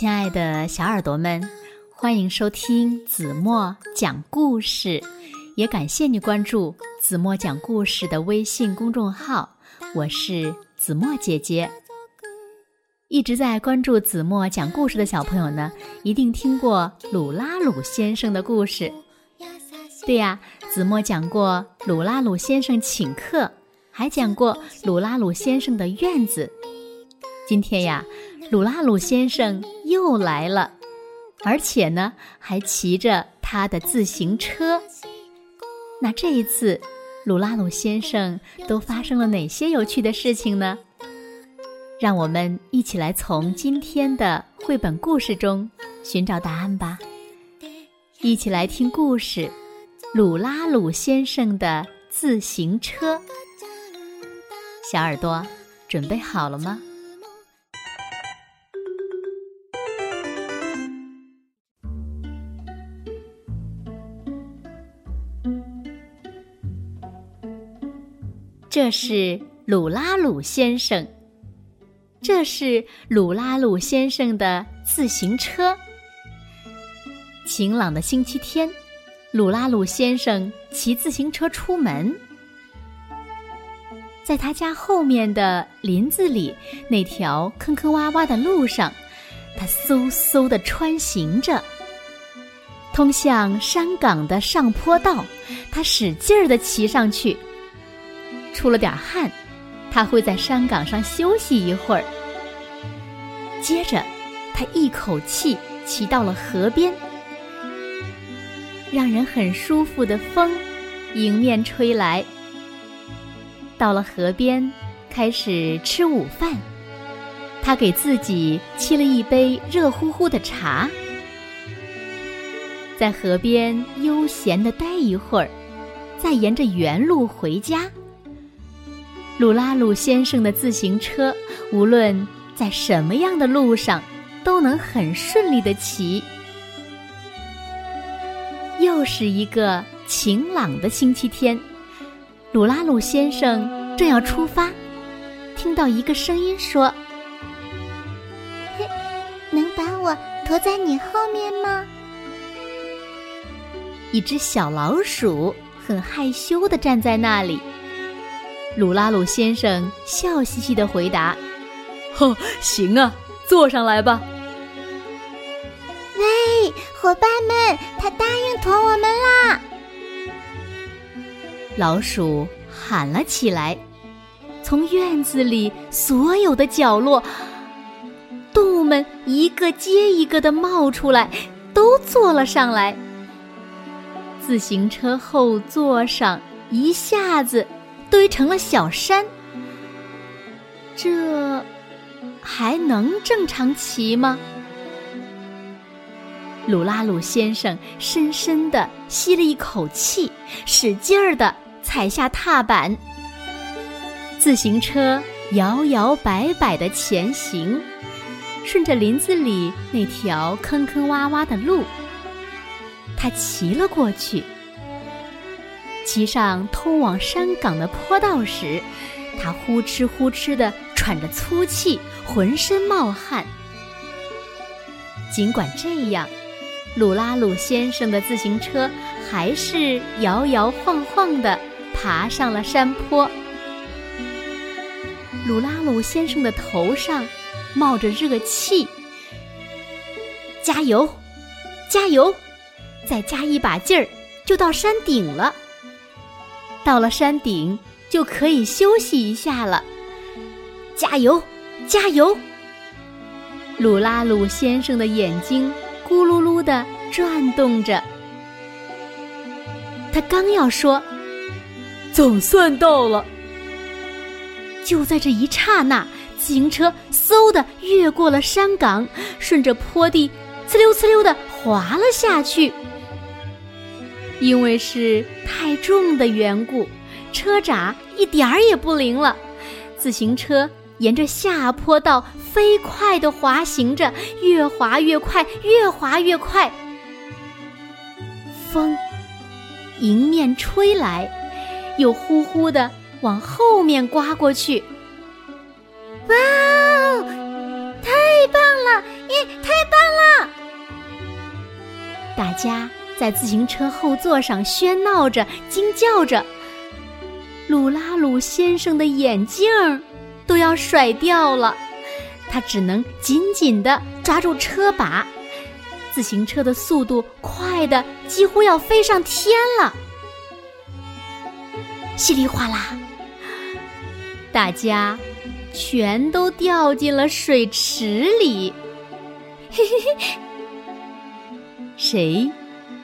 亲爱的小耳朵们，欢迎收听子墨讲故事，也感谢你关注子墨讲故事的微信公众号。我是子墨姐姐。一直在关注子墨讲故事的小朋友呢，一定听过鲁拉鲁先生的故事。对呀，子墨讲过鲁拉鲁先生请客，还讲过鲁拉鲁先生的院子。今天呀。鲁拉鲁先生又来了，而且呢，还骑着他的自行车。那这一次，鲁拉鲁先生都发生了哪些有趣的事情呢？让我们一起来从今天的绘本故事中寻找答案吧。一起来听故事：鲁拉鲁先生的自行车。小耳朵，准备好了吗？这是鲁拉鲁先生，这是鲁拉鲁先生的自行车。晴朗的星期天，鲁拉鲁先生骑自行车出门，在他家后面的林子里那条坑坑洼洼的路上，他嗖嗖的穿行着。通向山岗的上坡道，他使劲儿的骑上去。出了点汗，他会在山岗上休息一会儿。接着，他一口气骑到了河边，让人很舒服的风迎面吹来。到了河边，开始吃午饭。他给自己沏了一杯热乎乎的茶，在河边悠闲的待一会儿，再沿着原路回家。鲁拉鲁先生的自行车，无论在什么样的路上，都能很顺利的骑。又是一个晴朗的星期天，鲁拉鲁先生正要出发，听到一个声音说：“嘿，能把我驮在你后面吗？”一只小老鼠很害羞的站在那里。鲁拉鲁先生笑嘻嘻的回答：“哦，行啊，坐上来吧。”喂，伙伴们，他答应驮我们啦！老鼠喊了起来。从院子里所有的角落，动物们一个接一个的冒出来，都坐了上来。自行车后座上一下子。堆成了小山，这还能正常骑吗？鲁拉鲁先生深深的吸了一口气，使劲儿的踩下踏板，自行车摇摇摆摆的前行，顺着林子里那条坑坑洼洼的路，他骑了过去。骑上通往山岗的坡道时，他呼哧呼哧地喘着粗气，浑身冒汗。尽管这样，鲁拉鲁先生的自行车还是摇摇晃晃地爬上了山坡。鲁拉鲁先生的头上冒着热气，加油，加油，再加一把劲儿，就到山顶了。到了山顶就可以休息一下了，加油，加油！鲁拉鲁先生的眼睛咕噜噜的转动着，他刚要说“总算到了”，就在这一刹那，自行车嗖的越过了山岗，顺着坡地呲溜呲溜的滑了下去。因为是太重的缘故，车闸一点儿也不灵了。自行车沿着下坡道飞快地滑行着，越滑越快，越滑越快。风迎面吹来，又呼呼地往后面刮过去。哇哦，太棒了！耶，太棒了！大家在自行车后座上喧闹着、惊叫着。鲁拉鲁先生的眼镜都要甩掉了，他只能紧紧地抓住车把。自行车的速度快的几乎要飞上天了，稀里哗啦，大家全都掉进了水池里。嘿嘿嘿，谁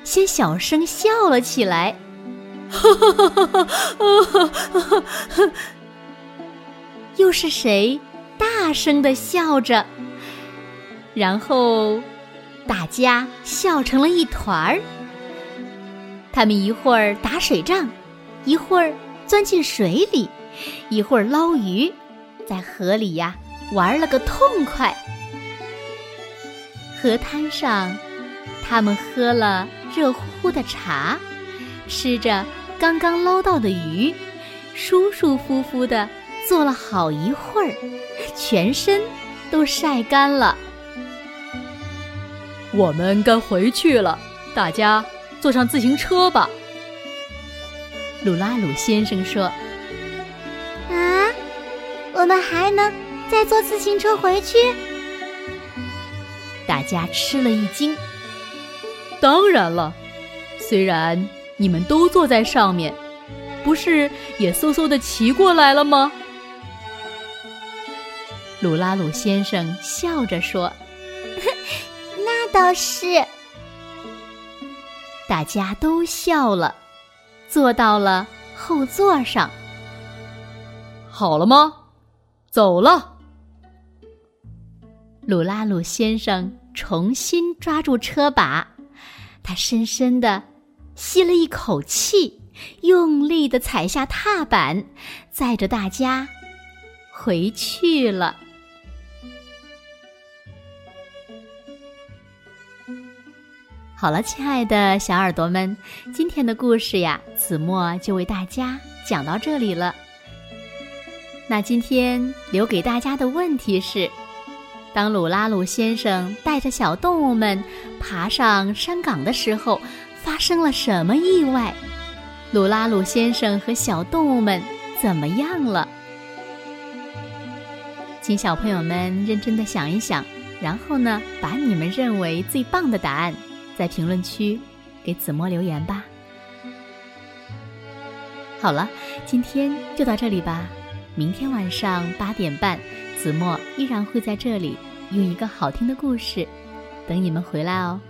先小声笑了起来？哈哈哈哈哈！哈，又是谁大声的笑着？然后。大家笑成了一团儿。他们一会儿打水仗，一会儿钻进水里，一会儿捞鱼，在河里呀玩了个痛快。河滩上，他们喝了热乎乎的茶，吃着刚刚捞到的鱼，舒舒服服的坐了好一会儿，全身都晒干了。我们该回去了，大家坐上自行车吧。鲁拉鲁先生说：“啊，我们还能再坐自行车回去？”大家吃了一惊。当然了，虽然你们都坐在上面，不是也嗖嗖的骑过来了吗？鲁拉鲁先生笑着说。那倒是，大家都笑了，坐到了后座上。好了吗？走了。鲁拉鲁先生重新抓住车把，他深深的吸了一口气，用力的踩下踏板，载着大家回去了。好了，亲爱的小耳朵们，今天的故事呀，子墨就为大家讲到这里了。那今天留给大家的问题是：当鲁拉鲁先生带着小动物们爬上山岗的时候，发生了什么意外？鲁拉鲁先生和小动物们怎么样了？请小朋友们认真的想一想，然后呢，把你们认为最棒的答案。在评论区给子墨留言吧。好了，今天就到这里吧。明天晚上八点半，子墨依然会在这里用一个好听的故事等你们回来哦。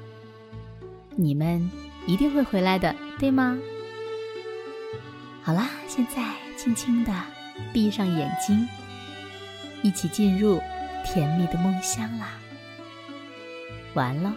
你们一定会回来的，对吗？好啦，现在轻轻的闭上眼睛，一起进入甜蜜的梦乡啦。完了。